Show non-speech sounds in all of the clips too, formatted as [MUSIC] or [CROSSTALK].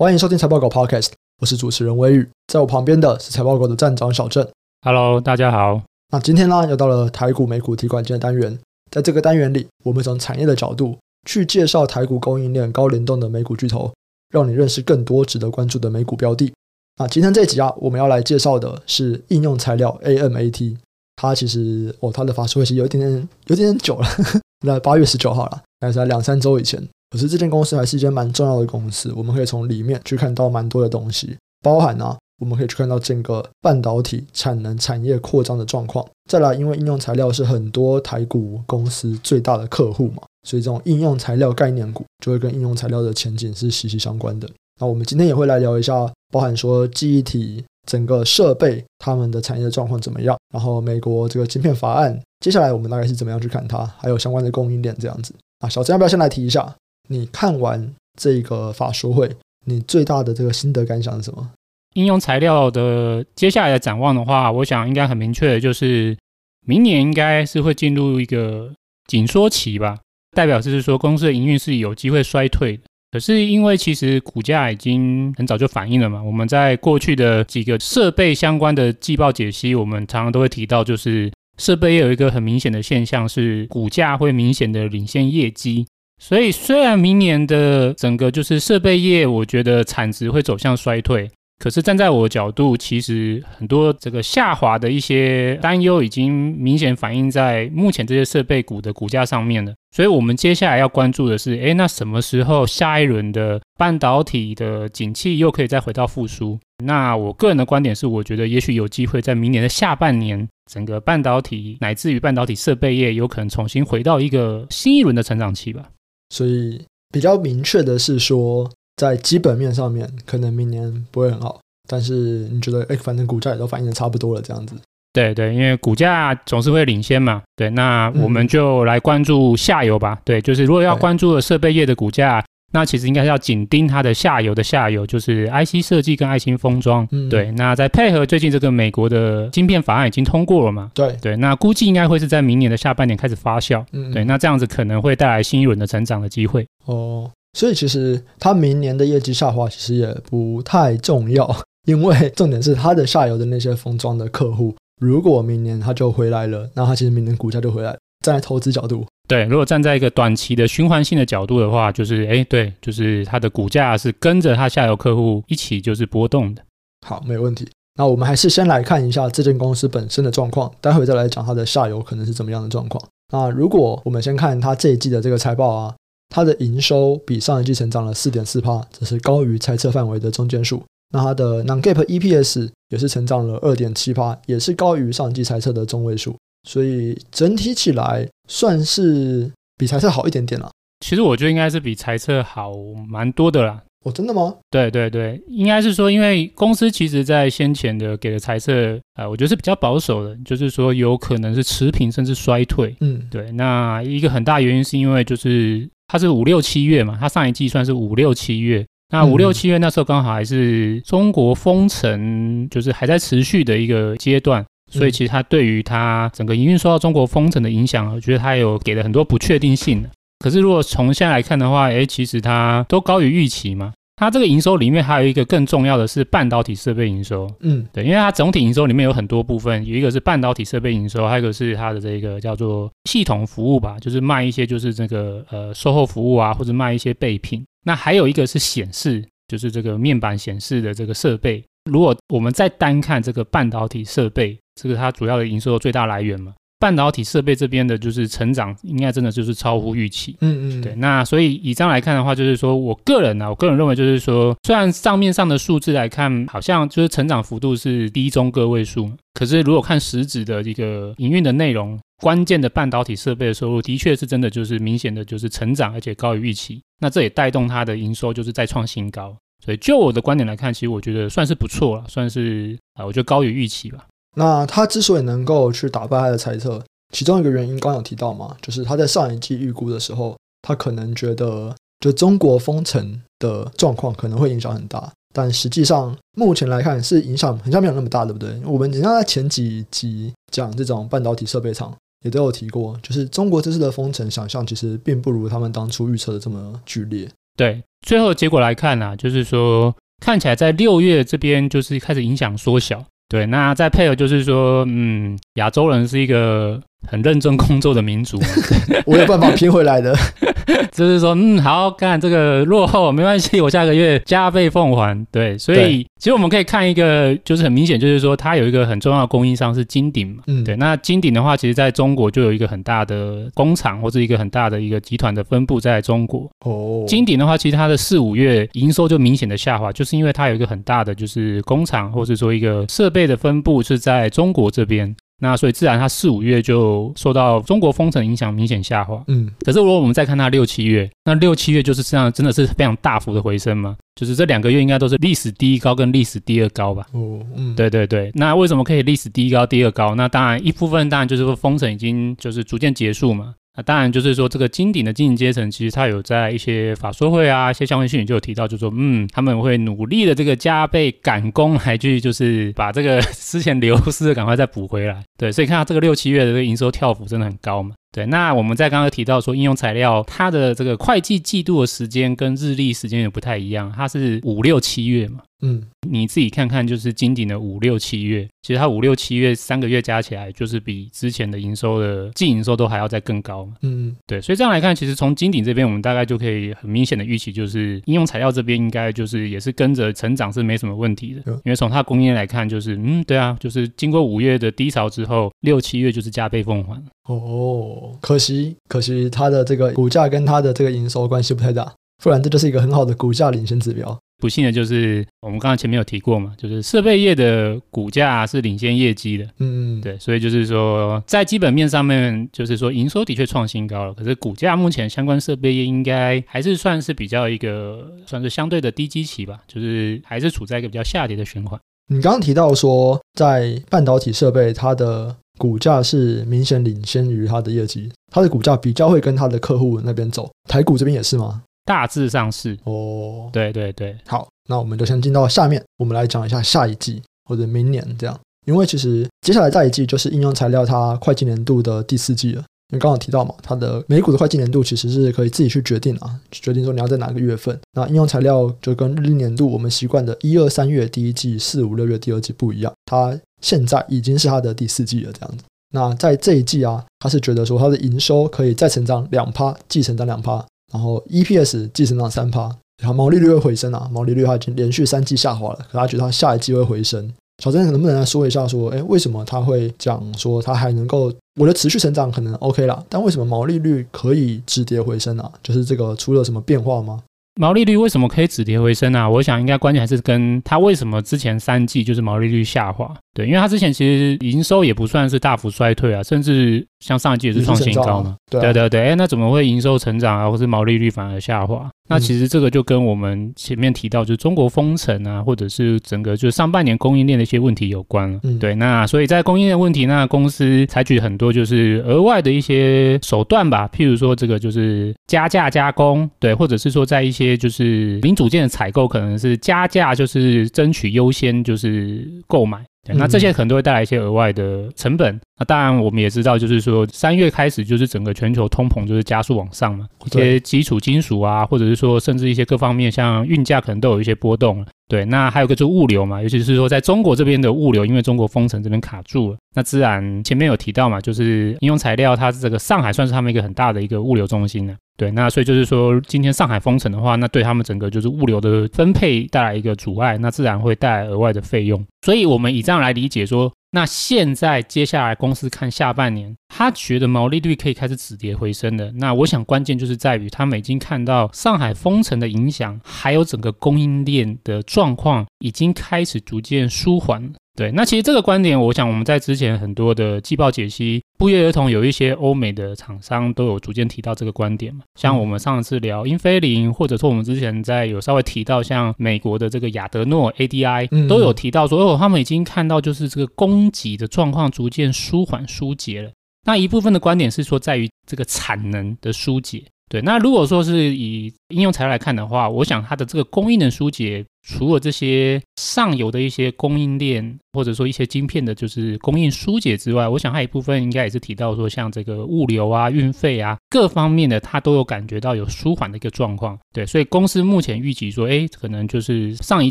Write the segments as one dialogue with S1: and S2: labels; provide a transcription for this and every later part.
S1: 欢迎收听财报狗 Podcast，我是主持人威宇，在我旁边的是财报狗的站长小郑。
S2: Hello，大家好。
S1: 那今天呢，又到了台股美股提款机的单元，在这个单元里，我们从产业的角度去介绍台股供应链高联动的美股巨头，让你认识更多值得关注的美股标的。那今天这一集啊，我们要来介绍的是应用材料 AMAT。它其实哦，它的发售会期有一点点有点点久了，[LAUGHS] 那八月十九号了，大概在两三周以前。可是这间公司还是一间蛮重要的公司，我们可以从里面去看到蛮多的东西，包含呢、我们可以去看到整个半导体产能产业扩张的状况。再来，因为应用材料是很多台股公司最大的客户嘛，所以这种应用材料概念股就会跟应用材料的前景是息息相关的。那我们今天也会来聊一下，包含说记忆体。整个设备他们的产业状况怎么样？然后美国这个晶片法案，接下来我们大概是怎么样去看它？还有相关的供应链这样子啊，小陈要不要先来提一下？你看完这个法说会，你最大的这个心得感想是什么？
S2: 应用材料的接下来的展望的话，我想应该很明确的就是，明年应该是会进入一个紧缩期吧，代表就是说公司的营运是有机会衰退的。可是因为其实股价已经很早就反映了嘛，我们在过去的几个设备相关的季报解析，我们常常都会提到，就是设备有一个很明显的现象是股价会明显的领先业绩。所以虽然明年的整个就是设备业，我觉得产值会走向衰退。可是站在我的角度，其实很多这个下滑的一些担忧已经明显反映在目前这些设备股的股价上面了。所以，我们接下来要关注的是，诶，那什么时候下一轮的半导体的景气又可以再回到复苏？那我个人的观点是，我觉得也许有机会在明年的下半年，整个半导体乃至于半导体设备业有可能重新回到一个新一轮的成长期吧。
S1: 所以，比较明确的是说。在基本面上面，可能明年不会很好，但是你觉得，哎，反正股价也都反映的差不多了，这样子。
S2: 对对，因为股价总是会领先嘛。对，那我们就来关注下游吧。嗯、对，就是如果要关注的设备业的股价，那其实应该是要紧盯它的下游的下游，就是 IC 设计跟爱心封装。嗯，对，那再配合最近这个美国的晶片法案已经通过了嘛？
S1: 对
S2: 对，那估计应该会是在明年的下半年开始发酵。嗯，对，那这样子可能会带来新一轮的成长的机会。
S1: 哦。所以其实它明年的业绩下滑其实也不太重要，[LAUGHS] 因为重点是它的下游的那些封装的客户，如果明年它就回来了，那它其实明年股价就回来了。站在投资角度，
S2: 对，如果站在一个短期的循环性的角度的话，就是哎，对，就是它的股价是跟着它下游客户一起就是波动的。
S1: 好，没问题。那我们还是先来看一下这间公司本身的状况，待会再来讲它的下游可能是怎么样的状况。那如果我们先看它这一季的这个财报啊。它的营收比上一季成长了四点四趴，这是高于猜测范围的中间数。那它的 non-GAAP EPS 也是成长了二点七趴，也是高于上一季猜测的中位数。所以整体起来算是比猜测好一点点了。
S2: 其实我觉得应该是比猜测好蛮多的啦。
S1: 哦，真的吗？
S2: 对对对，应该是说，因为公司其实在先前的给的猜测，啊、呃，我觉得是比较保守的，就是说有可能是持平甚至衰退。嗯，对。那一个很大原因是因为就是。它是五六七月嘛，它上一季算是五六七月，那五六七月那时候刚好还是中国封城，就是还在持续的一个阶段，所以其实它对于它整个营运受到中国封城的影响，我觉得它有给了很多不确定性。可是如果从现在来看的话，诶，其实它都高于预期嘛。它这个营收里面还有一个更重要的是半导体设备营收，嗯，对，因为它总体营收里面有很多部分，有一个是半导体设备营收，还有一个是它的这个叫做系统服务吧，就是卖一些就是这个呃售后服务啊，或者卖一些备品。那还有一个是显示，就是这个面板显示的这个设备。如果我们再单看这个半导体设备，这个它主要的营收的最大来源嘛。半导体设备这边的，就是成长应该真的就是超乎预期。嗯嗯，对。那所以以这样来看的话，就是说我个人呢、啊，我个人认为就是说，虽然账面上的数字来看，好像就是成长幅度是低中个位数，可是如果看实质的一个营运的内容，关键的半导体设备的收入，的确是真的就是明显的就是成长，而且高于预期。那这也带动它的营收就是再创新高。所以就我的观点来看，其实我觉得算是不错了，算是啊，我觉得高于预期吧。
S1: 那他之所以能够去打败他的猜测，其中一个原因刚有提到嘛，就是他在上一季预估的时候，他可能觉得就中国封城的状况可能会影响很大，但实际上目前来看是影响好像没有那么大，对不对？我们人家在前几集讲这种半导体设备厂也都有提过，就是中国这次的封城想象其实并不如他们当初预测的这么剧烈。
S2: 对，最后结果来看呢、啊，就是说看起来在六月这边就是开始影响缩小。对，那再配合就是说，嗯，亚洲人是一个很认真工作的民族，[LAUGHS]
S1: 我有办法拼回来的。[LAUGHS]
S2: 就是说，嗯，好，看这个落后没关系，我下个月加倍奉还。对，所以其实我们可以看一个，就是很明显，就是说它有一个很重要的供应商是金鼎嘛。嗯，对，那金鼎的话，其实在中国就有一个很大的工厂或者一个很大的一个集团的分布在中国。哦，金鼎的话，其实它的四五月营收就明显的下滑，就是因为它有一个很大的就是工厂或者说一个设备的分布是在中国这边。那所以自然它四五月就受到中国封城影响，明显下滑。嗯，可是如果我们再看它六七月，那六七月就是这样，真的是非常大幅的回升嘛？就是这两个月应该都是历史第一高跟历史第二高吧？哦，嗯，对对对。那为什么可以历史第一高、第二高？那当然一部分当然就是说封城已经就是逐渐结束嘛。当然就是说，这个金顶的经营阶层，其实他有在一些法说会啊，一些相关讯息就有提到，就说，嗯，他们会努力的这个加倍赶工，来去就是把这个 [LAUGHS] 之前流失的赶快再补回来。对，所以看到这个六七月的这个营收跳幅真的很高嘛。对，那我们在刚刚提到说，应用材料它的这个会计季度的时间跟日历时间也不太一样，它是五六七月嘛。嗯，你自己看看，就是金鼎的五六七月，其实它五六七月三个月加起来，就是比之前的营收的净营收都还要再更高嘛。嗯，对，所以这样来看，其实从金鼎这边，我们大概就可以很明显的预期，就是应用材料这边应该就是也是跟着成长是没什么问题的。因为从它供应链来看，就是嗯，对啊，就是经过五月的低潮之后，六七月就是加倍奉还。
S1: 哦，可惜可惜它的这个股价跟它的这个营收关系不太大，不然这就是一个很好的股价领先指标。
S2: 不幸的就是，我们刚刚前面有提过嘛，就是设备业的股价是领先业绩的，嗯，对，所以就是说，在基本面上面，就是说营收的确创新高了，可是股价目前相关设备业应该还是算是比较一个算是相对的低基期吧，就是还是处在一个比较下跌的循环。
S1: 你刚刚提到说，在半导体设备，它的股价是明显领先于它的业绩，它的股价比较会跟它的客户那边走，台股这边也是吗？
S2: 大致上是哦，对对对，
S1: 好，那我们就先进到下面，我们来讲一下下一季或者明年这样，因为其实接下来下一季就是应用材料它会计年度的第四季了。因为刚刚提到嘛，它的每股的会计年度其实是可以自己去决定啊，决定说你要在哪个月份。那应用材料就跟日历年度我们习惯的一二三月第一季、四五六月第二季不一样，它现在已经是它的第四季了这样子。那在这一季啊，他是觉得说它的营收可以再成长两趴，季成长两趴。然后 EPS 季成长三趴，然后毛利率会回升啊，毛利率它已经连续三季下滑了，可他觉得它下一季会回升。小郑能不能来说一下，说，哎，为什么他会讲说他还能够，我的持续成长可能 OK 啦，但为什么毛利率可以止跌回升啊？就是这个出了什么变化吗？
S2: 毛利率为什么可以止跌回升啊？我想应该关键还是跟它为什么之前三季就是毛利率下滑。对，因为它之前其实营收也不算是大幅衰退啊，甚至像上一季也是创新高嘛。对，啊、对对对，哎，那怎么会营收成长啊，或是毛利率反而下滑？那其实这个就跟我们前面提到，就是中国封城啊，或者是整个就是上半年供应链的一些问题有关了。嗯，对，那所以在供应链问题，那公司采取很多就是额外的一些手段吧，譬如说这个就是加价加工，对，或者是说在一些就是零组件的采购，可能是加价，就是争取优先就是购买。对，那这些可能都会带来一些额外的成本。那当然，我们也知道，就是说三月开始，就是整个全球通膨就是加速往上嘛，一些基础金属啊，或者是说甚至一些各方面，像运价可能都有一些波动。对，那还有个就是物流嘛，尤其是说在中国这边的物流，因为中国封城这边卡住了，那自然前面有提到嘛，就是应用材料，它这个上海算是他们一个很大的一个物流中心呢。对，那所以就是说，今天上海封城的话，那对他们整个就是物流的分配带来一个阻碍，那自然会带来额外的费用。所以，我们以这样来理解说，那现在接下来公司看下半年，他觉得毛利率可以开始止跌回升的。那我想关键就是在于，他们已经看到上海封城的影响，还有整个供应链的状况已经开始逐渐舒缓。对，那其实这个观点，我想我们在之前很多的季报解析，不约而同有一些欧美的厂商都有逐渐提到这个观点嘛。像我们上次聊英飞凌，或者说我们之前在有稍微提到像美国的这个亚德诺 ADI，都有提到说，哦，他们已经看到就是这个供给的状况逐渐舒缓疏解了。那一部分的观点是说，在于这个产能的疏解。对，那如果说是以应用材料来看的话，我想它的这个供应的疏解除了这些上游的一些供应链，或者说一些晶片的，就是供应疏解之外，我想还有一部分应该也是提到说，像这个物流啊、运费啊各方面的，它都有感觉到有舒缓的一个状况。对，所以公司目前预计说，哎，可能就是上一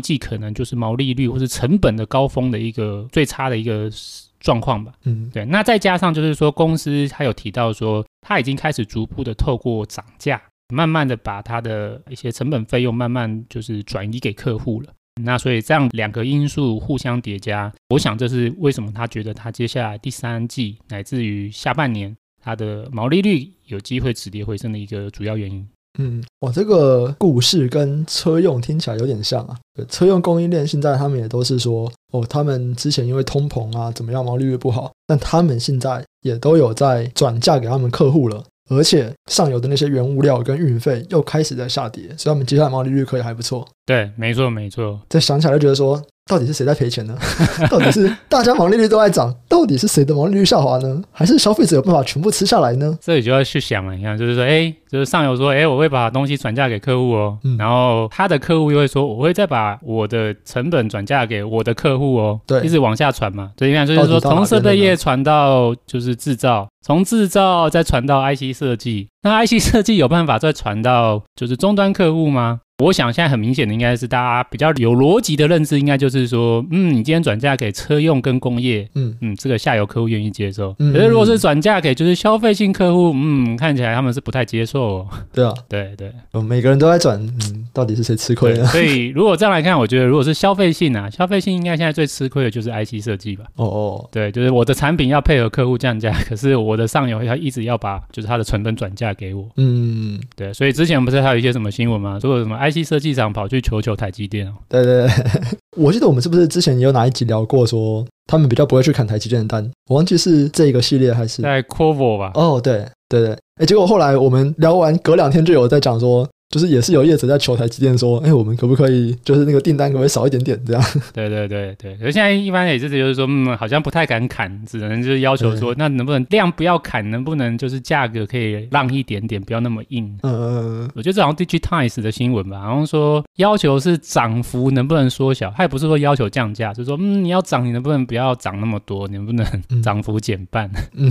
S2: 季可能就是毛利率或是成本的高峰的一个最差的一个状况吧。嗯，对。那再加上就是说，公司它有提到说，它已经开始逐步的透过涨价。慢慢的把它的一些成本费用慢慢就是转移给客户了，那所以这样两个因素互相叠加，我想这是为什么他觉得他接下来第三季乃至于下半年他的毛利率有机会止跌回升的一个主要原因。
S1: 嗯，哇，这个故事跟车用听起来有点像啊。车用供应链现在他们也都是说，哦，他们之前因为通膨啊怎么样毛利率不好，但他们现在也都有在转嫁给他们客户了。而且上游的那些原物料跟运费又开始在下跌，所以我们接下来毛利率可以还不错。
S2: 对，没错没错。
S1: 再想起来就觉得说。到底是谁在赔钱呢？[LAUGHS] 到底是大家毛利率都在涨，到底是谁的毛利率下滑呢？还是消费者有办法全部吃下来呢？
S2: 这里就要去想了，你看，就是说，哎，就是上游说，哎，我会把东西转嫁给客户哦，嗯、然后他的客户又会说，我会再把我的成本转嫁给我的客户哦，对，一直往下传嘛。所以你看，就是说，从设备业传到就是制造，从制造再传到 IC 设计，那 IC 设计有办法再传到就是终端客户吗？我想现在很明显的应该是大家比较有逻辑的认知，应该就是说，嗯，你今天转嫁给车用跟工业，嗯嗯，这个下游客户愿意接受。可是如果是转嫁给就是消费性客户，嗯，看起来他们是不太接受哦。
S1: 对啊，[LAUGHS]
S2: 对对，
S1: 每个人都在转，嗯，到底是谁吃亏呢？
S2: 所以 [LAUGHS] 如果这样来看，我觉得如果是消费性啊，消费性应该现在最吃亏的就是 IC 设计吧。哦哦，对，就是我的产品要配合客户降价，可是我的上游要一直要把就是它的成本转嫁给我。嗯，对，所以之前不是还有一些什么新闻吗？说什么 IC 设计厂跑去求求台积电哦。
S1: 对对对，[LAUGHS] 我记得我们是不是之前也有哪一集聊过，说他们比较不会去砍台积电的单？我忘记是这个系列还是
S2: 在 Qorvo 吧？
S1: 哦，对对对，哎，结果后来我们聊完，隔两天就有在讲说。就是也是有业者在求台积电说，哎、欸，我们可不可以就是那个订单可不可以少一点点这样？
S2: 对对对对，而现在一般也是就是说，嗯，好像不太敢砍，只能就是要求说，那能不能量不要砍，能不能就是价格可以让一点点，不要那么硬？[LAUGHS] 嗯嗯嗯。我觉得这好像 Digitimes 的新闻吧，好像说要求是涨幅能不能缩小，它也不是说要求降价，就是说，嗯，你要涨，你能不能不要涨那么多，你能不能涨幅减半？嗯。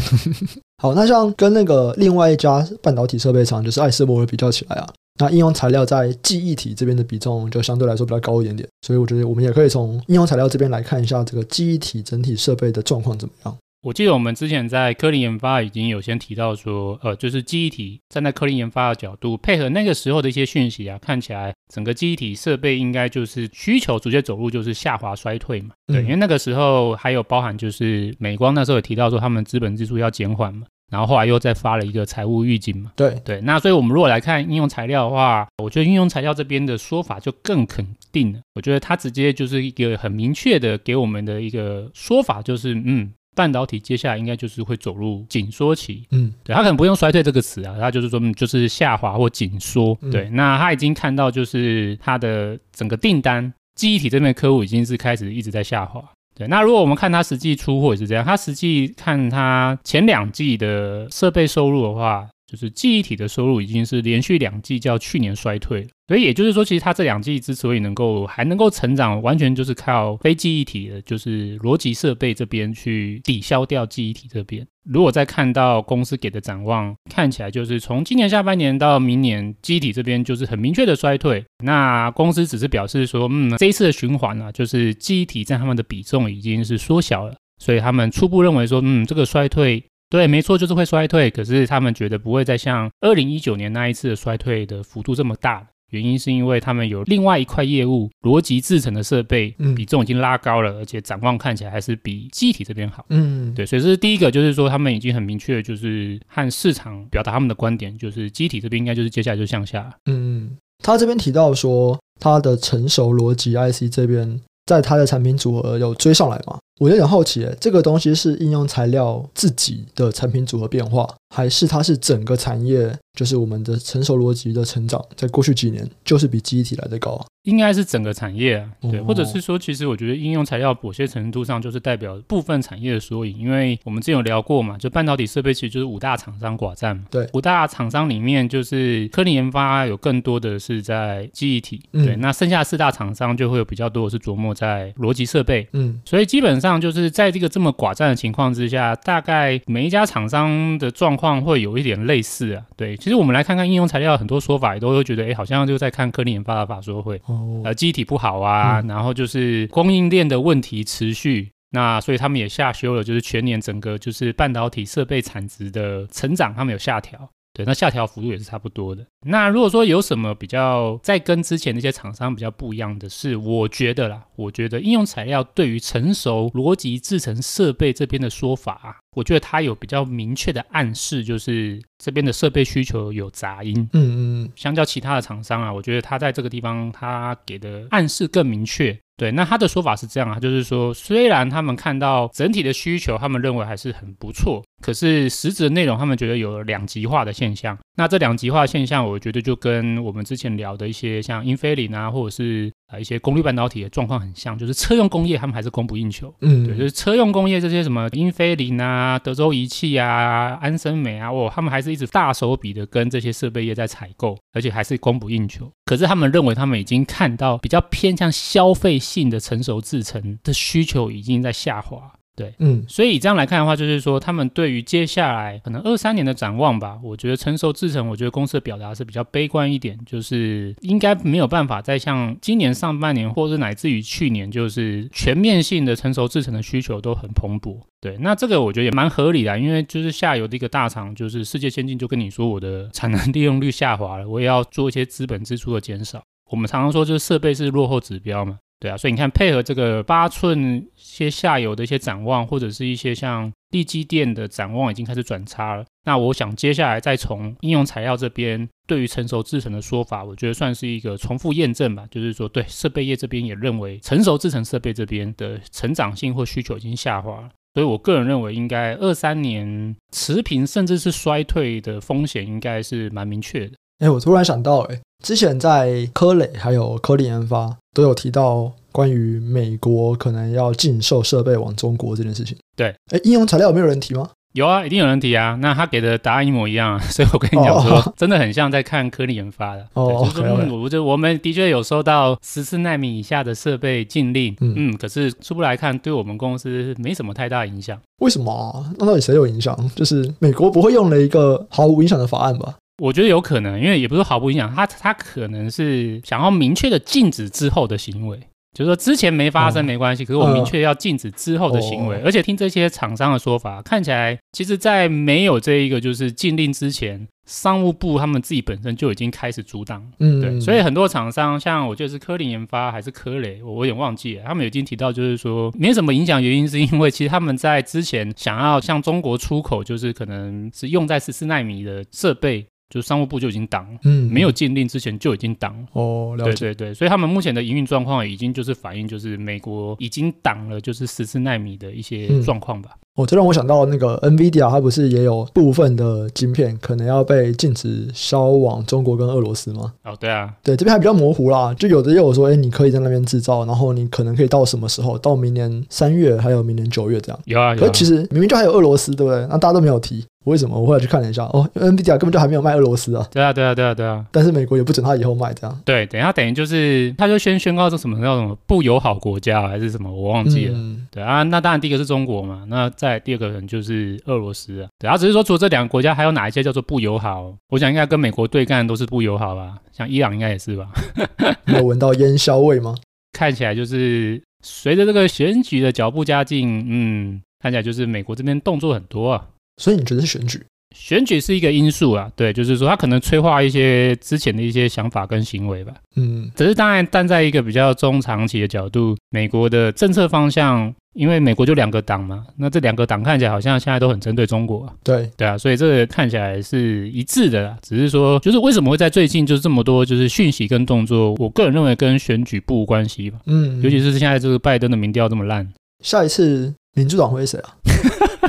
S1: 好，那像跟那个另外一家半导体设备厂，就是爱斯摩尔比较起来啊。那应用材料在记忆体这边的比重就相对来说比较高一点点，所以我觉得我们也可以从应用材料这边来看一下这个记忆体整体设备的状况怎么样。
S2: 我记得我们之前在科林研发已经有先提到说，呃，就是记忆体站在科林研发的角度，配合那个时候的一些讯息啊，看起来整个记忆体设备应该就是需求逐渐走入就是下滑衰退嘛。对，因为那个时候还有包含就是美光那时候也提到说他们资本支出要减缓嘛。然后后来又再发了一个财务预警嘛，
S1: 对。
S2: 对，那所以我们如果来看应用材料的话，我觉得应用材料这边的说法就更肯定了。我觉得它直接就是一个很明确的给我们的一个说法，就是嗯，半导体接下来应该就是会走入紧缩期，嗯，对，它可能不用衰退这个词啊，它就是说就是下滑或紧缩，嗯、对，那他已经看到就是它的整个订单，记忆体这边的客户已经是开始一直在下滑。对，那如果我们看它实际出货也是这样，它实际看它前两季的设备收入的话，就是记忆体的收入已经是连续两季较去年衰退了。所以也就是说，其实它这两季之所以能够还能够成长，完全就是靠非记忆体的，就是逻辑设备这边去抵消掉记忆体这边。如果再看到公司给的展望，看起来就是从今年下半年到明年，记忆体这边就是很明确的衰退。那公司只是表示说，嗯，这一次的循环啊，就是记忆体在他们的比重已经是缩小了，所以他们初步认为说，嗯，这个衰退，对，没错，就是会衰退。可是他们觉得不会再像二零一九年那一次的衰退的幅度这么大。原因是因为他们有另外一块业务，逻辑制成的设备比重已经拉高了，嗯、而且展望看起来还是比记忆体这边好。嗯，对，所以这是第一个，就是说他们已经很明确，就是和市场表达他们的观点，就是记忆体这边应该就是接下来就向下。
S1: 嗯，他这边提到说，他的成熟逻辑 IC 这边，在他的产品组合有追上来嘛？我有点好奇，这个东西是应用材料自己的产品组合变化，还是它是整个产业，就是我们的成熟逻辑的成长，在过去几年就是比记忆体来的高啊？
S2: 应该是整个产业啊，对，或者是说，其实我觉得应用材料某些程度上就是代表部分产业的缩影，因为我们之前有聊过嘛，就半导体设备其实就是五大厂商寡占嘛，
S1: 对，
S2: 五大厂商里面就是科林研发有更多的是在记忆体，对，嗯、那剩下四大厂商就会有比较多的是琢磨在逻辑设备，嗯，所以基本上就是在这个这么寡占的情况之下，大概每一家厂商的状况会有一点类似啊，对，其实我们来看看应用材料很多说法也都会觉得，哎，好像就在看科林研发的法说会，哦，呃，记忆体不好啊，嗯、然后就是供应链的问题持续，那所以他们也下修了，就是全年整个就是半导体设备产值的成长，他们有下调。对，那下调幅度也是差不多的。那如果说有什么比较在跟之前那些厂商比较不一样的是，我觉得啦，我觉得应用材料对于成熟逻辑制成设备这边的说法啊，我觉得它有比较明确的暗示，就是这边的设备需求有杂音。嗯嗯，相较其他的厂商啊，我觉得它在这个地方它给的暗示更明确。对，那他的说法是这样啊，就是说，虽然他们看到整体的需求，他们认为还是很不错，可是实质的内容，他们觉得有两极化的现象。那这两极化现象，我觉得就跟我们之前聊的一些像英菲林啊，或者是啊一些功率半导体的状况很像，就是车用工业他们还是供不应求。嗯，对，就是车用工业这些什么英飞凌啊、德州仪器啊、安森美啊，哦，他们还是一直大手笔的跟这些设备业在采购，而且还是供不应求。可是他们认为，他们已经看到比较偏向消费性的成熟制程的需求已经在下滑。对，嗯，所以这样来看的话，就是说他们对于接下来可能二三年的展望吧，我觉得成熟制程，我觉得公司的表达是比较悲观一点，就是应该没有办法再像今年上半年，或者乃至于去年，就是全面性的成熟制程的需求都很蓬勃。对，那这个我觉得也蛮合理的，因为就是下游的一个大厂，就是世界先进就跟你说，我的产能利用率下滑了，我也要做一些资本支出的减少。我们常常说，就是设备是落后指标嘛。对啊，所以你看，配合这个八寸些下游的一些展望，或者是一些像力积电的展望，已经开始转差了。那我想接下来再从应用材料这边对于成熟制程的说法，我觉得算是一个重复验证吧。就是说，对设备业这边也认为成熟制程设备这边的成长性或需求已经下滑了。所以我个人认为，应该二三年持平甚至是衰退的风险应该是蛮明确的。
S1: 哎，我突然想到，哎。之前在科磊还有科林研发都有提到关于美国可能要禁售设备往中国这件事情。
S2: 对，
S1: 哎，应用材料有没有人提吗？
S2: 有啊，一定有人提啊。那他给的答案一模一样啊，所以我跟你讲说，哦、真的很像在看科林研发的。哦，就是我就我们的确有收到十四纳米以下的设备禁令，嗯，嗯，可是初步来看，对我们公司没什么太大影响。
S1: 为什么啊？那到底谁有影响？就是美国不会用了一个毫无影响的法案吧？
S2: 我觉得有可能，因为也不是毫不影响，他他可能是想要明确的禁止之后的行为，就是说之前没发生没关系，可是我明确要禁止之后的行为，而且听这些厂商的说法，看起来其实在没有这一个就是禁令之前，商务部他们自己本身就已经开始阻挡，嗯，对，所以很多厂商像我觉得是科林研发还是科雷，我有点忘记了，他们已经提到就是说没什么影响，原因是因为其实他们在之前想要向中国出口，就是可能是用在十四纳米的设备。就商务部就已经挡，嗯，没有禁令之前就已经挡
S1: 哦，了解，
S2: 对对对，所以他们目前的营运状况已经就是反映，就是美国已经挡了，就是十四纳米的一些状况吧。
S1: 哦，这让我想到那个 NVIDIA，它不是也有部分的晶片可能要被禁止销往中国跟俄罗斯吗？
S2: 哦，对啊，
S1: 对，这边还比较模糊啦，就有的也有说，哎，你可以在那边制造，然后你可能可以到什么时候？到明年三月，还有明年九月这样。
S2: 有啊，有啊。
S1: 可其实明明就还有俄罗斯，对不对？那大家都没有提。为什么？我后来去看了一下，哦，NVIDIA 根本就还没有卖俄罗斯啊。
S2: 对啊，对啊，对啊，对啊。
S1: 但是美国也不准他以后卖这样。
S2: 对，等一下等于就是，他就先宣告这什么叫什么不友好国家还是什么，我忘记了。嗯、对啊，那当然第一个是中国嘛，那再第二个人就是俄罗斯啊。对啊，只是说除了这两个国家，还有哪一些叫做不友好？我想应该跟美国对干都是不友好吧？像伊朗应该也是吧？[LAUGHS]
S1: 没有闻到烟硝味吗？
S2: 看起来就是随着这个选举的脚步加近，嗯，看起来就是美国这边动作很多啊。
S1: 所以你觉得是选举？
S2: 选举是一个因素啊，对，就是说他可能催化一些之前的一些想法跟行为吧。嗯，只是当然站在一个比较中长期的角度，美国的政策方向，因为美国就两个党嘛，那这两个党看起来好像现在都很针对中国。
S1: 对，
S2: 对啊，所以这个看起来是一致的啦。只是说，就是为什么会在最近就是这么多就是讯息跟动作，我个人认为跟选举不无关系吧。嗯，尤其是现在这个拜登的民调这么烂。
S1: 下一次民主党会是谁啊？[LAUGHS]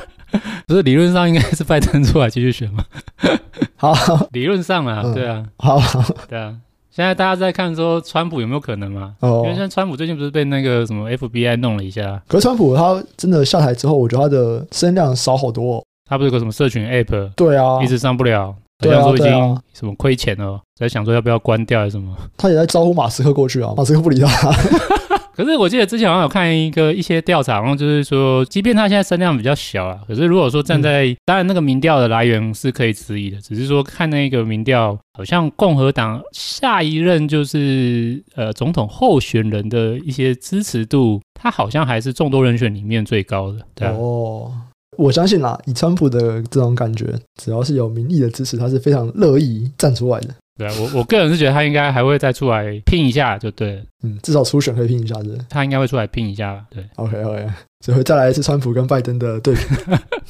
S2: 不是理论上应该是拜登出来继续选吗？
S1: 好，[LAUGHS]
S2: 理论上啊，对啊，
S1: 好，
S2: 对啊。现在大家在看说川普有没有可能吗？哦，因为现在川普最近不是被那个什么 FBI 弄了一下。
S1: 可是川普他真的下台之后，我觉得他的声量少好多哦。
S2: 他不是有个什么社群 App？
S1: 对啊，
S2: 一直上不了。好像，说已经什么亏钱了，在想说要不要关掉还是什么？
S1: 他也在招呼马斯克过去啊，马斯克不理他。[LAUGHS]
S2: 可是我记得之前好像有看一个一些调查，然后就是说，即便他现在声量比较小啊，可是如果说站在、嗯、当然那个民调的来源是可以质疑的，只是说看那个民调，好像共和党下一任就是呃总统候选人的一些支持度，他好像还是众多人选里面最高的。对啊、
S1: 哦，我相信啦，以川普的这种感觉，只要是有民意的支持，他是非常乐意站出来的。
S2: 对啊，我我个人是觉得他应该还会再出来拼一下，就对了。
S1: 嗯，至少初选可以拼一下子，
S2: 他应该会出来拼一下吧？对
S1: ，OK OK，所以会再来一次川普跟拜登的对比。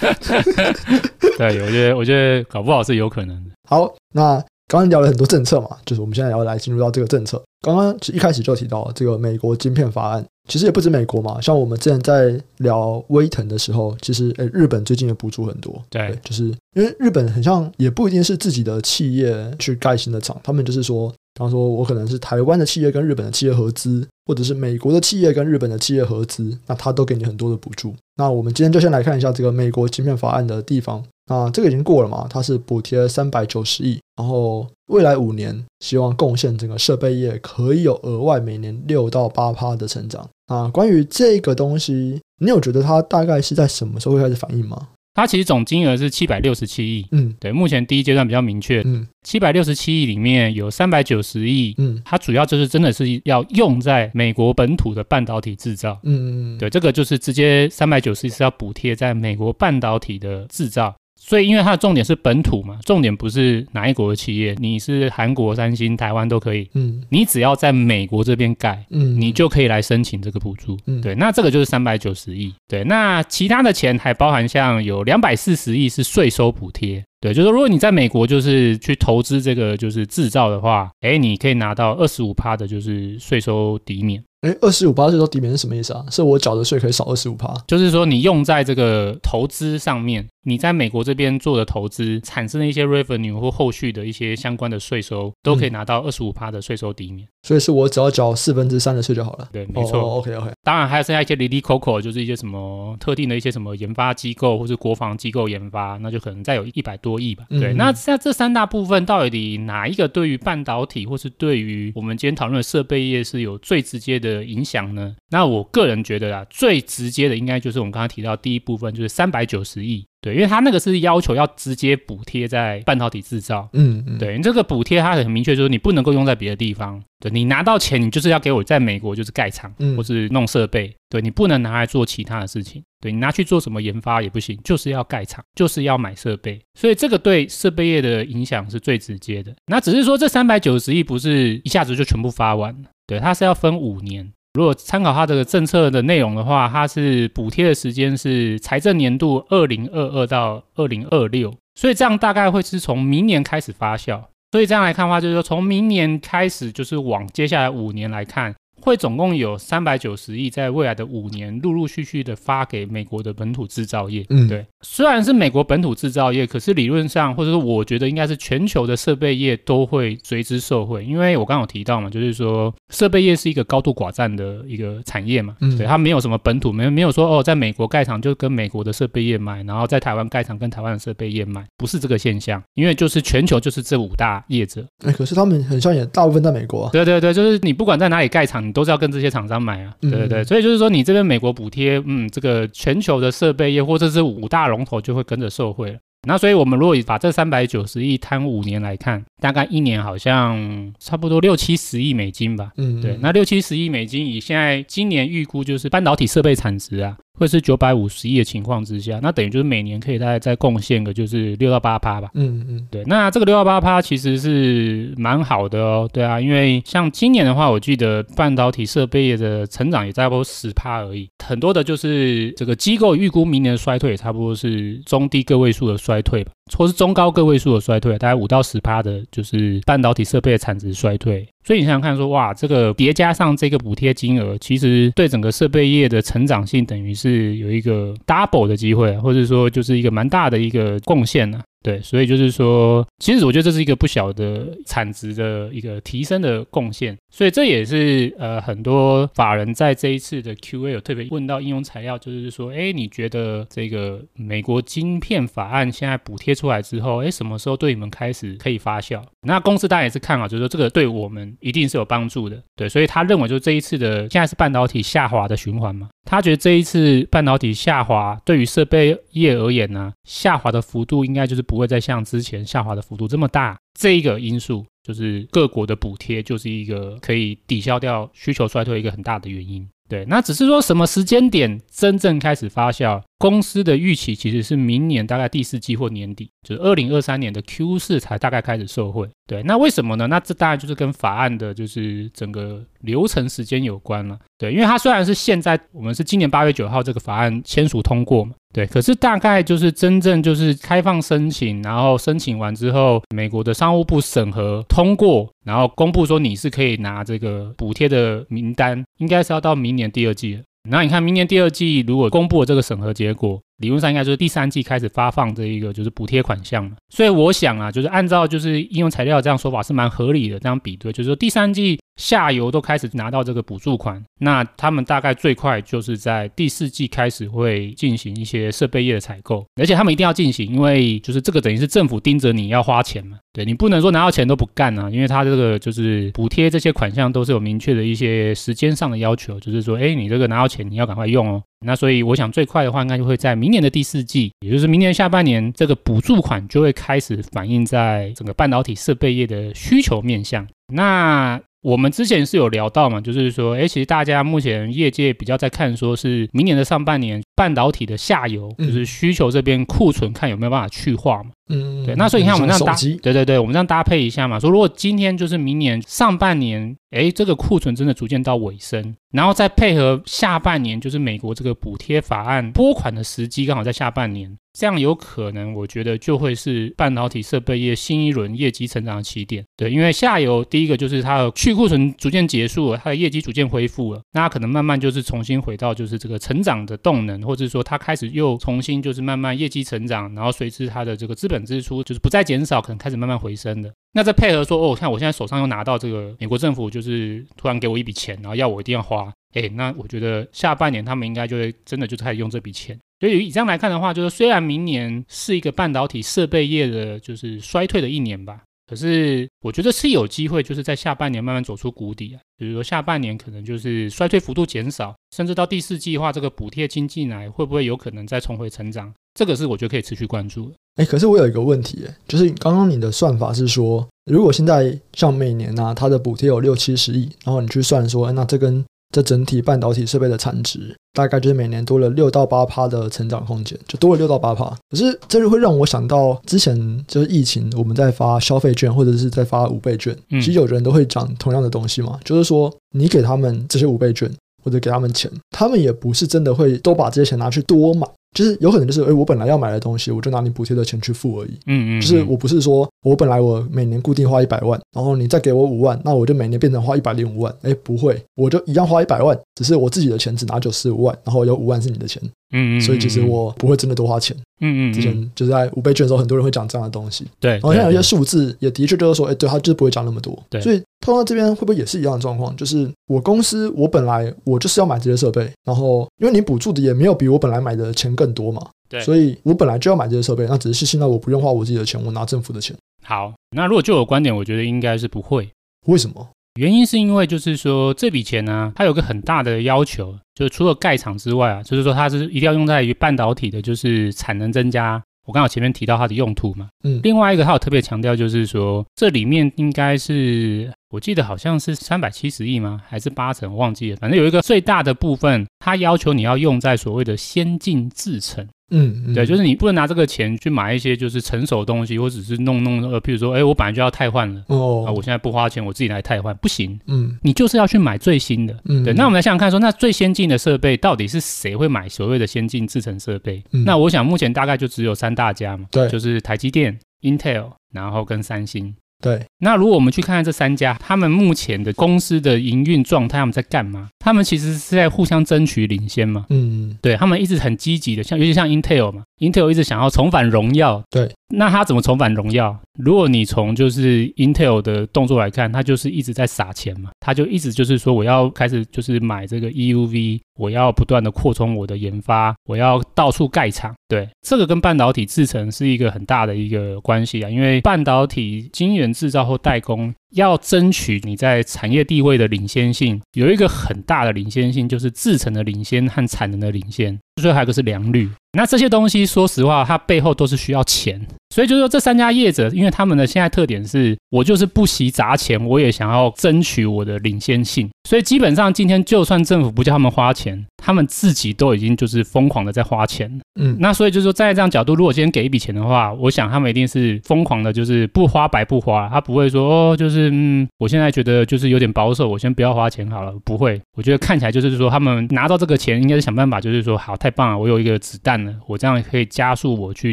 S1: [LAUGHS]
S2: 对，我觉得我觉得搞不好是有可能的。
S1: 好，那刚刚聊了很多政策嘛，就是我们现在要来进入到这个政策。刚刚一开始就提到这个美国晶片法案。其实也不止美国嘛，像我们之前在聊威腾的时候，其实诶，日本最近也补助很多。
S2: 对，
S1: 对，就是因为日本很像，也不一定是自己的企业去盖新的厂，他们就是说，比方说我可能是台湾的企业跟日本的企业合资，或者是美国的企业跟日本的企业合资，那他都给你很多的补助。那我们今天就先来看一下这个美国晶片法案的地方。啊，这个已经过了嘛？它是补贴三百九十亿，然后未来五年希望贡献整个设备业可以有额外每年六到八趴的成长。啊，关于这个东西，你有觉得它大概是在什么时候会开始反应吗？
S2: 它其实总金额是七百六十七亿，嗯，对，目前第一阶段比较明确，嗯，七百六十七亿里面有三百九十亿，嗯，它主要就是真的是要用在美国本土的半导体制造，嗯嗯嗯，对，这个就是直接三百九十亿是要补贴在美国半导体的制造。所以，因为它的重点是本土嘛，重点不是哪一国的企业，你是韩国、三星、台湾都可以。嗯，你只要在美国这边盖，嗯，你就可以来申请这个补助。嗯，对，那这个就是三百九十亿。对，那其他的钱还包含像有两百四十亿是税收补贴。对，就是说如果你在美国就是去投资这个就是制造的话，哎，你可以拿到二十五趴的就是税收抵免。
S1: 哎，二十五趴税收抵免是什么意思啊？是我缴的税可以少二十五趴？
S2: 就是说你用在这个投资上面。你在美国这边做的投资产生的一些 revenue 或后续的一些相关的税收，都可以拿到二十五趴的税收抵免。
S1: 所以是我只要缴四分之三的税就好了。
S2: 对，没错。
S1: Oh, OK OK。
S2: 当然还有剩下一些哩哩扣扣，就是一些什么特定的一些什么研发机构或是国防机构研发，那就可能再有一百多亿吧。嗯、对，那在这三大部分到底哪一个对于半导体或是对于我们今天讨论的设备业是有最直接的影响呢？那我个人觉得啊，最直接的应该就是我们刚刚提到第一部分，就是三百九十亿。对，因为他那个是要求要直接补贴在半导体制造，嗯，嗯，对，你这个补贴它很明确，就是你不能够用在别的地方，对，你拿到钱，你就是要给我在美国就是盖厂，或是弄设备，对，你不能拿来做其他的事情，对，你拿去做什么研发也不行，就是要盖厂，就是要买设备，所以这个对设备业的影响是最直接的。那只是说这三百九十亿不是一下子就全部发完，对，它是要分五年。如果参考它这个政策的内容的话，它是补贴的时间是财政年度二零二二到二零二六，所以这样大概会是从明年开始发酵。所以这样来看的话，就是说从明年开始，就是往接下来五年来看。会总共有三百九十亿，在未来的五年陆陆续续的发给美国的本土制造业。嗯，对，虽然是美国本土制造业，可是理论上或者说我觉得应该是全球的设备业都会随之受惠，因为我刚刚有提到嘛，就是说设备业是一个高度寡占的一个产业嘛。嗯，对，它没有什么本土，没没有说哦，在美国盖厂就跟美国的设备业买，然后在台湾盖厂跟台湾的设备业买，不是这个现象，因为就是全球就是这五大业者。
S1: 哎，可是他们很像也大部分在美国啊。
S2: 对对对，就是你不管在哪里盖厂。都是要跟这些厂商买啊，对对对，所以就是说，你这边美国补贴，嗯，这个全球的设备业或者是五大龙头就会跟着受惠了。那所以我们如果把这三百九十亿摊五年来看，大概一年好像差不多六七十亿美金吧。嗯，对，那六七十亿美金以现在今年预估就是半导体设备产值啊。会是九百五十亿的情况之下，那等于就是每年可以大概再贡献个就是六到八趴吧。嗯嗯，对，那这个六到八趴其实是蛮好的哦。对啊，因为像今年的话，我记得半导体设备业的成长也差不多十趴而已。很多的就是这个机构预估明年的衰退，差不多是中低个位数的衰退吧，或是中高个位数的衰退，大概五到十趴的，就是半导体设备的产值衰退。所以你想想看说，说哇，这个叠加上这个补贴金额，其实对整个设备业的成长性，等于是有一个 double 的机会，或者说就是一个蛮大的一个贡献呢。对，所以就是说，其实我觉得这是一个不小的产值的一个提升的贡献，所以这也是呃很多法人在这一次的 Q&A 有特别问到应用材料，就是说，哎，你觉得这个美国晶片法案现在补贴出来之后，哎，什么时候对你们开始可以发酵？那公司当然也是看好，就是说这个对我们一定是有帮助的，对，所以他认为就是这一次的现在是半导体下滑的循环嘛，他觉得这一次半导体下滑对于设备业而言呢，下滑的幅度应该就是。不会再像之前下滑的幅度这么大，这一个因素就是各国的补贴，就是一个可以抵消掉需求衰退一个很大的原因。对，那只是说什么时间点真正开始发酵？公司的预期其实是明年大概第四季或年底，就是二零二三年的 Q 四才大概开始受惠。对，那为什么呢？那这当然就是跟法案的就是整个流程时间有关了。对，因为它虽然是现在我们是今年八月九号这个法案签署通过嘛。对，可是大概就是真正就是开放申请，然后申请完之后，美国的商务部审核通过，然后公布说你是可以拿这个补贴的名单，应该是要到明年第二季了。那你看，明年第二季如果公布了这个审核结果，理论上应该就是第三季开始发放这一个就是补贴款项了。所以我想啊，就是按照就是应用材料这样说法是蛮合理的，这样比对，就是说第三季。下游都开始拿到这个补助款，那他们大概最快就是在第四季开始会进行一些设备业的采购，而且他们一定要进行，因为就是这个等于是政府盯着你要花钱嘛，对，你不能说拿到钱都不干啊，因为他这个就是补贴这些款项都是有明确的一些时间上的要求，就是说，哎，你这个拿到钱你要赶快用哦。那所以我想最快的话，应该就会在明年的第四季，也就是明年下半年，这个补助款就会开始反映在整个半导体设备业的需求面向。那我们之前是有聊到嘛，就是说，哎，其实大家目前业界比较在看，说是明年的上半年半导体的下游，就是需求这边库存看有没有办法去化嘛。嗯，对。那所以你看我们这样搭，对对对，我们这样搭配一下嘛，说如果今天就是明年上半年，哎，这个库存真的逐渐到尾声，然后再配合下半年，就是美国这个补贴法案拨款的时机刚好在下半年。这样有可能，我觉得就会是半导体设备业新一轮业绩成长的起点。对，因为下游第一个就是它的去库存逐渐结束了，它的业绩逐渐恢复了，那它可能慢慢就是重新回到就是这个成长的动能，或者说它开始又重新就是慢慢业绩成长，然后随之它的这个资本支出就是不再减少，可能开始慢慢回升的。那再配合说，哦，看我现在手上又拿到这个美国政府就是突然给我一笔钱，然后要我一定要花，哎，那我觉得下半年他们应该就会真的就开始用这笔钱。所以以这样来看的话，就是虽然明年是一个半导体设备业的，就是衰退的一年吧，可是我觉得是有机会，就是在下半年慢慢走出谷底啊。比如说下半年可能就是衰退幅度减少，甚至到第四季的话，这个补贴经济来，会不会有可能再重回成长？这个是我觉得可以持续关注的。
S1: 哎，可是我有一个问题，就是刚刚你的算法是说，如果现在像每年呢、啊，它的补贴有六七十亿，然后你去算说，那这跟这整体半导体设备的产值大概就是每年多了六到八趴的成长空间，就多了六到八趴。可是这就会让我想到之前就是疫情，我们在发消费券或者是在发五倍券，其实有的人都会讲同样的东西嘛，就是说你给他们这些五倍券或者给他们钱，他们也不是真的会都把这些钱拿去多买。就是有可能就是，哎，我本来要买的东西，我就拿你补贴的钱去付而已。嗯，嗯嗯，就是我不是说我本来我每年固定花一百万，然后你再给我五万，那我就每年变成花一百零五万。哎，不会，我就一样花一百万，只是我自己的钱只拿九十五万，然后有五万是你的钱。嗯，嗯，嗯，所以其实我不会真的多花钱。嗯，嗯嗯，之前就是在五倍券的时候，很多人会讲这样的东西。对，然后像有些数字也的确就是说，哎，对，他就是不会讲那么多。对，所以碰到这边会不会也是一样的状况？就是我公司我本来我就是要买这些设备，然后因为你补助的也没有比我本来买的钱更多嘛。对，所以我本来就要买这些设备，那只是现在我不用花我自己的钱，我拿政府的钱。
S2: 好，那如果就我观点，我觉得应该是不会。
S1: 为什么？
S2: 原因是因为就是说这笔钱呢、啊，它有个很大的要求，就是除了盖厂之外啊，就是说它是一定要用在于半导体的，就是产能增加。我刚好前面提到它的用途嘛，嗯，另外一个它有特别强调，就是说这里面应该是我记得好像是三百七十亿吗？还是八成？我忘记了，反正有一个最大的部分，它要求你要用在所谓的先进制程。嗯，嗯对，就是你不能拿这个钱去买一些就是成熟东西，或者是弄弄呃，譬如说，哎，我本来就要汰换了，哦，啊，我现在不花钱，我自己来汰换，不行。嗯，你就是要去买最新的。嗯，对。那我们来想想看说，说那最先进的设备到底是谁会买所谓的先进制程设备？嗯，那我想目前大概就只有三大家嘛，对，就是台积电、Intel，然后跟三星。
S1: 对，
S2: 那如果我们去看看这三家，他们目前的公司的营运状态，他们在干嘛？他们其实是在互相争取领先嘛。嗯，对，他们一直很积极的，像尤其像 Intel 嘛，Intel 一直想要重返荣耀。
S1: 对，
S2: 那他怎么重返荣耀？如果你从就是 Intel 的动作来看，他就是一直在撒钱嘛，他就一直就是说我要开始就是买这个 EUV。我要不断的扩充我的研发，我要到处盖厂，对，这个跟半导体制程是一个很大的一个关系啊，因为半导体晶圆制造或代工。要争取你在产业地位的领先性，有一个很大的领先性，就是制程的领先和产能的领先。最后还有一个是良率。那这些东西，说实话，它背后都是需要钱。所以就是说，这三家业者，因为他们的现在特点是，我就是不惜砸钱，我也想要争取我的领先性。所以基本上，今天就算政府不叫他们花钱，他们自己都已经就是疯狂的在花钱。嗯，那所以就是说，站在这样角度，如果今天给一笔钱的话，我想他们一定是疯狂的，就是不花白不花，他不会说哦，就是。是嗯，我现在觉得就是有点保守，我先不要花钱好了。不会，我觉得看起来就是说他们拿到这个钱，应该是想办法，就是说好，太棒了，我有一个子弹了，我这样可以加速我去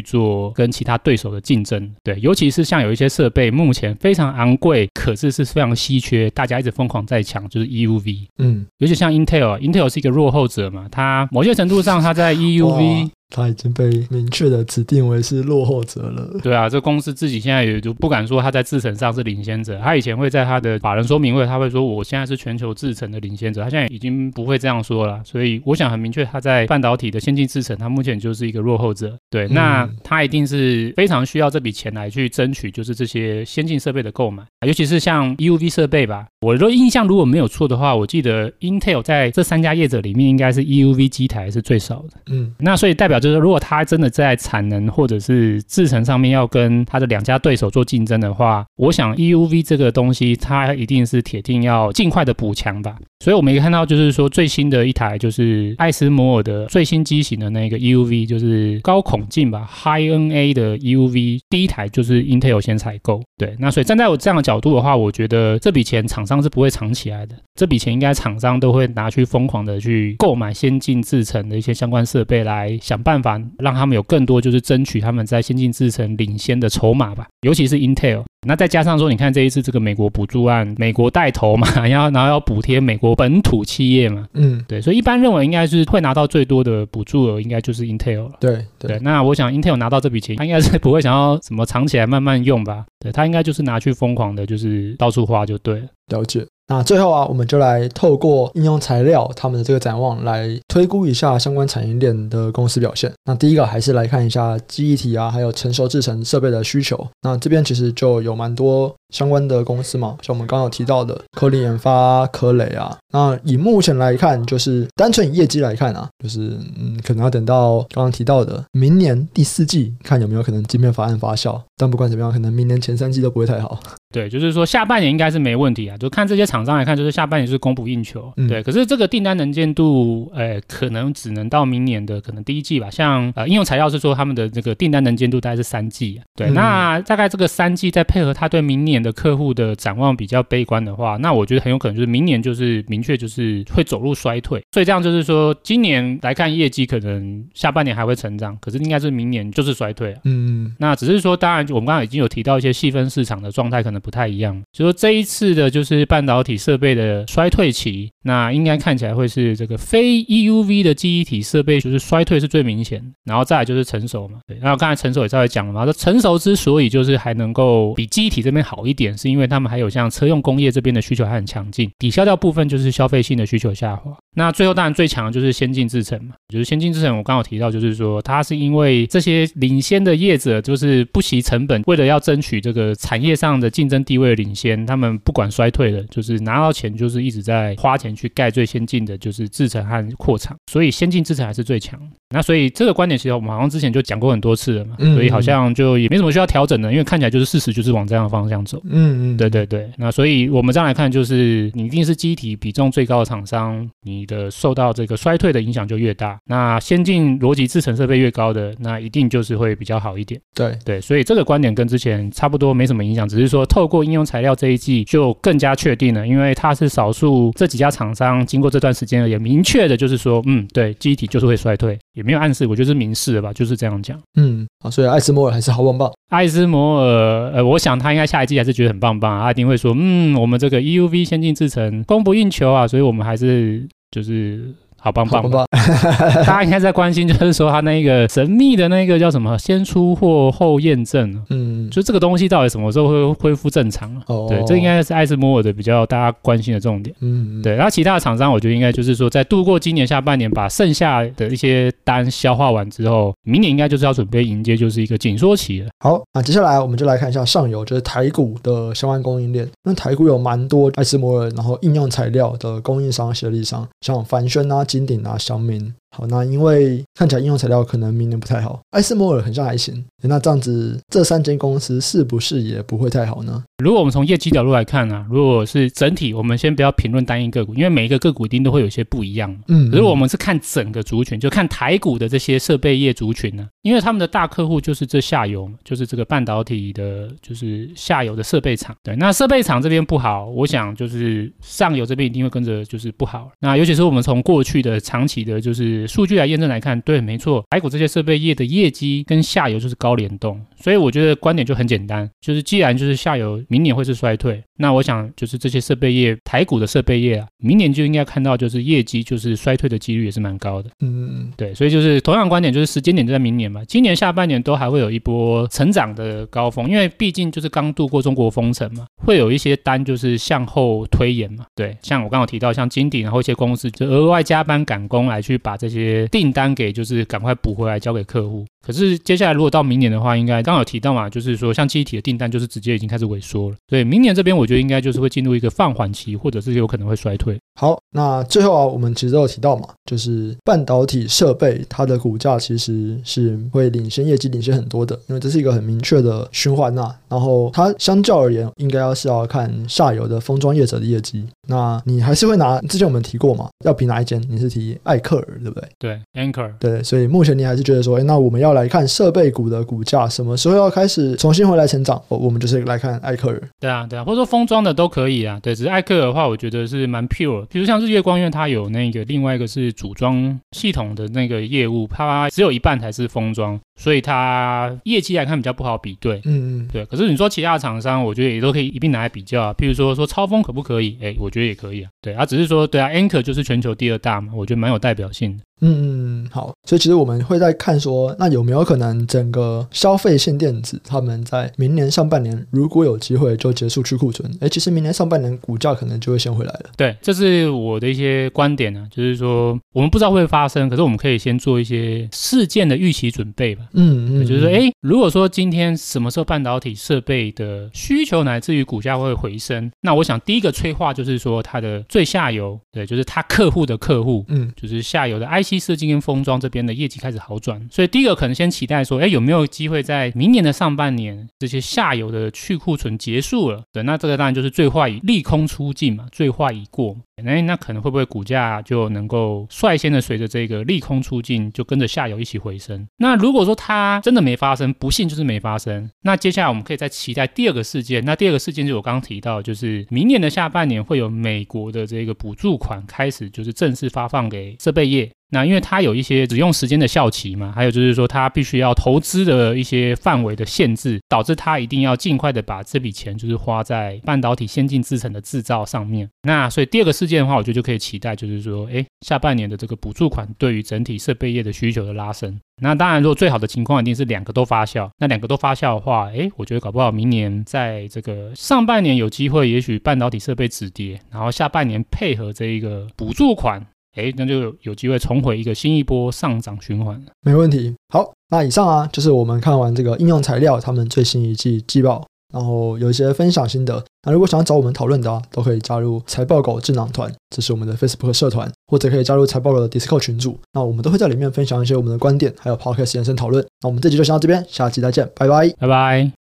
S2: 做跟其他对手的竞争。对，尤其是像有一些设备目前非常昂贵，可是是非常稀缺，大家一直疯狂在抢，就是 EUV。嗯，尤其像 Intel，Intel 是一个落后者嘛，它某些程度上它在 EUV。
S1: 他已经被明确的指定为是落后者了。
S2: 对啊，这公司自己现在也就不敢说他在制程上是领先者。他以前会在他的法人说明会，他会说我现在是全球制程的领先者。他现在已经不会这样说了。所以我想很明确，他在半导体的先进制程，他目前就是一个落后者。对，那他一定是非常需要这笔钱来去争取，就是这些先进设备的购买，尤其是像 EUV 设备吧。我的印象如果没有错的话，我记得 Intel 在这三家业者里面，应该是 EUV 机台是最少的。嗯，那所以代表。就是如果他真的在产能或者是制程上面要跟他的两家对手做竞争的话，我想 EUV 这个东西它一定是铁定要尽快的补强吧。所以我们也看到，就是说最新的一台就是艾斯摩尔的最新机型的那个 EUV，就是高孔径吧，High NA 的 EUV，第一台就是 Intel 先采购。对，那所以站在我这样的角度的话，我觉得这笔钱厂商是不会藏起来的，这笔钱应该厂商都会拿去疯狂的去购买先进制程的一些相关设备来想。办法让他们有更多，就是争取他们在先进制程领先的筹码吧，尤其是 Intel。那再加上说，你看这一次这个美国补助案，美国带头嘛，[LAUGHS] 然后然后要补贴美国本土企业嘛，嗯，对，所以一般认为应该是会拿到最多的补助额，应该就是 Intel 了。
S1: 对对，
S2: 对，那我想 Intel 拿到这笔钱，他应该是不会想要什么藏起来慢慢用吧？对，他应该就是拿去疯狂的，就是到处花就对了。
S1: 了解。那最后啊，我们就来透过应用材料他们的这个展望来推估一下相关产业链的公司表现。那第一个还是来看一下记忆体啊，还有成熟制程设备的需求。那这边其实就有蛮多相关的公司嘛，像我们刚刚有提到的科林研发、科磊啊。那以目前来看，就是单纯以业绩来看啊，就是嗯，可能要等到刚刚提到的明年第四季，看有没有可能晶片法案发酵。但不管怎么样，可能明年前三季都不会太好。
S2: 对，就是说下半年应该是没问题啊，就看这些厂商来看，就是下半年是供不应求。嗯、对，可是这个订单能见度，呃，可能只能到明年的可能第一季吧。像呃应用材料是说他们的这个订单能见度大概是三季啊。对，嗯、那大概这个三季再配合他对明年的客户的展望比较悲观的话，那我觉得很有可能就是明年就是明确就是会走入衰退。所以这样就是说，今年来看业绩可能下半年还会成长，可是应该是明年就是衰退啊。嗯，那只是说，当然我们刚刚已经有提到一些细分市场的状态可能。不太一样，就说这一次的就是半导体体设备的衰退期，那应该看起来会是这个非 EUV 的记忆体设备就是衰退是最明显，然后再来就是成熟嘛，对，然后刚才成熟也稍微讲了嘛，说成熟之所以就是还能够比记忆体这边好一点，是因为他们还有像车用工业这边的需求还很强劲，抵消掉部分就是消费性的需求下滑。那最后当然最强的就是先进制程嘛，就是先进制程我刚好提到就是说它是因为这些领先的业者就是不惜成本，为了要争取这个产业上的竞竞争地位领先，他们不管衰退的，就是拿到钱就是一直在花钱去盖最先进的就是制程和扩厂，所以先进制程还是最强。那所以这个观点其实我们好像之前就讲过很多次了嘛，所以好像就也没什么需要调整的，因为看起来就是事实就是往这样的方向走。嗯嗯，对对对。那所以我们这样来看，就是你一定是机体比重最高的厂商，你的受到这个衰退的影响就越大。那先进逻辑制程设备越高的，那一定就是会比较好一点。
S1: 对
S2: 对，所以这个观点跟之前差不多没什么影响，只是说透过应用材料这一季就更加确定了，因为它是少数这几家厂商经过这段时间也明确的就是说，嗯，对，机体就是会衰退。也没有暗示，我就是明示的吧，就是这样讲。
S1: 嗯，好，所以艾斯摩尔还是好棒棒。
S2: 艾斯摩尔，呃，我想他应该下一季还是觉得很棒棒，他一定会说，嗯，我们这个 EUV 先进制程供不应求啊，所以我们还是就是。好棒棒棒！[LAUGHS] 大家应该在关心，就是说他那个神秘的那个叫什么“先出货后验证”，嗯，就这个东西到底什么时候会恢复正常？哦，对，这应该是艾斯摩尔的比较大家关心的重点。嗯，对。然后其他的厂商，我觉得应该就是说，在度过今年下半年，把剩下的一些单消化完之后，明年应该就是要准备迎接就是一个紧缩期了。
S1: 好，那接下来我们就来看一下上游，就是台股的相关供应链。那台股有蛮多艾斯摩尔，然后应用材料的供应商、协力商，像凡轩啊。金鼎啊，小明。好，那因为看起来应用材料可能明年不太好，艾斯摩尔很像还行。那这样子，这三间公司是不是也不会太好呢？
S2: 如果我们从业绩角度来看啊，如果是整体，我们先不要评论单一个股，因为每一个个股一定都会有些不一样。嗯，如果我们是看整个族群，就看台股的这些设备业族群呢，因为他们的大客户就是这下游，就是这个半导体的，就是下游的设备厂。对，那设备厂这边不好，我想就是上游这边一定会跟着就是不好。那尤其是我们从过去的长期的，就是数据来验证来看，对，没错，台股这些设备业的业绩跟下游就是高联动，所以我觉得观点就很简单，就是既然就是下游明年会是衰退，那我想就是这些设备业，台股的设备业啊，明年就应该看到就是业绩就是衰退的几率也是蛮高的。嗯，对，所以就是同样观点，就是时间点就在明年嘛，今年下半年都还会有一波成长的高峰，因为毕竟就是刚度过中国封城嘛，会有一些单就是向后推延嘛。对，像我刚刚提到像金鼎，然后一些公司就额外加班赶工来去把这这些订单给就是赶快补回来交给客户。可是接下来如果到明年的话，应该刚好提到嘛，就是说像记忆体的订单就是直接已经开始萎缩了。所以明年这边我觉得应该就是会进入一个放缓期，或者是有可能会衰退。
S1: 好，那最后啊，我们其实都有提到嘛，就是半导体设备它的股价其实是会领先业绩领先很多的，因为这是一个很明确的循环呐、啊。然后它相较而言，应该要是要看下游的封装业者的业绩。那你还是会拿之前我们提过嘛，要比哪一间？你是提艾克尔对不对？
S2: 对，Anchor。
S1: 对，所以目前你还是觉得说，哎，那我们要来看设备股的股价什么时候要开始重新回来成长？我我们就是来看艾克尔。
S2: 对啊，对啊，或者说封装的都可以啊。对，只是艾克尔的话，我觉得是蛮 pure。比如像日月光，因为它有那个另外一个是组装系统的那个业务，它只有一半才是封装。所以它业绩来看比较不好比对，嗯嗯，对。可是你说其他厂商，我觉得也都可以一并拿来比较啊。譬如说说超风可不可以？哎，我觉得也可以啊。对，啊，只是说对啊，Anchor 就是全球第二大嘛，我觉得蛮有代表性的。
S1: 嗯嗯，好，所以其实我们会在看说，那有没有可能整个消费性电子他们在明年上半年如果有机会就结束去库存，哎，其实明年上半年股价可能就会先回来了。
S2: 对，这是我的一些观点呢、啊，就是说我们不知道会发生，可是我们可以先做一些事件的预期准备吧。嗯嗯，就是说，哎，如果说今天什么时候半导体设备的需求乃至于股价会回升，那我想第一个催化就是说它的最下游，对，就是它客户的客户，嗯，就是下游的 I IC。设计跟封装这边的业绩开始好转，所以第一个可能先期待说，哎，有没有机会在明年的上半年，这些下游的去库存结束了？对，那这个当然就是最坏以利空出尽嘛，最坏已过。那那可能会不会股价就能够率先的随着这个利空出尽，就跟着下游一起回升？那如果说它真的没发生，不幸就是没发生，那接下来我们可以再期待第二个事件。那第二个事件就我刚刚提到，就是明年的下半年会有美国的这个补助款开始，就是正式发放给设备业。那因为它有一些使用时间的效期嘛，还有就是说它必须要投资的一些范围的限制，导致它一定要尽快的把这笔钱就是花在半导体先进制程的制造上面。那所以第二个事件的话，我觉得就可以期待，就是说，哎，下半年的这个补助款对于整体设备业的需求的拉升。那当然，如果最好的情况一定是两个都发酵。那两个都发酵的话，哎，我觉得搞不好明年在这个上半年有机会，也许半导体设备止跌，然后下半年配合这一个补助款。哎，那就有机会重回一个新一波上涨循环了。
S1: 没问题。好，那以上啊，就是我们看完这个应用材料他们最新一季季报然后有一些分享心得。那如果想要找我们讨论的啊，都可以加入财报狗智囊团，这是我们的 Facebook 社团，或者可以加入财报狗的 Discord 群组。那我们都会在里面分享一些我们的观点，还有 Podcast 延伸讨论。那我们这集就先到这边，下期再见，拜拜，
S2: 拜拜。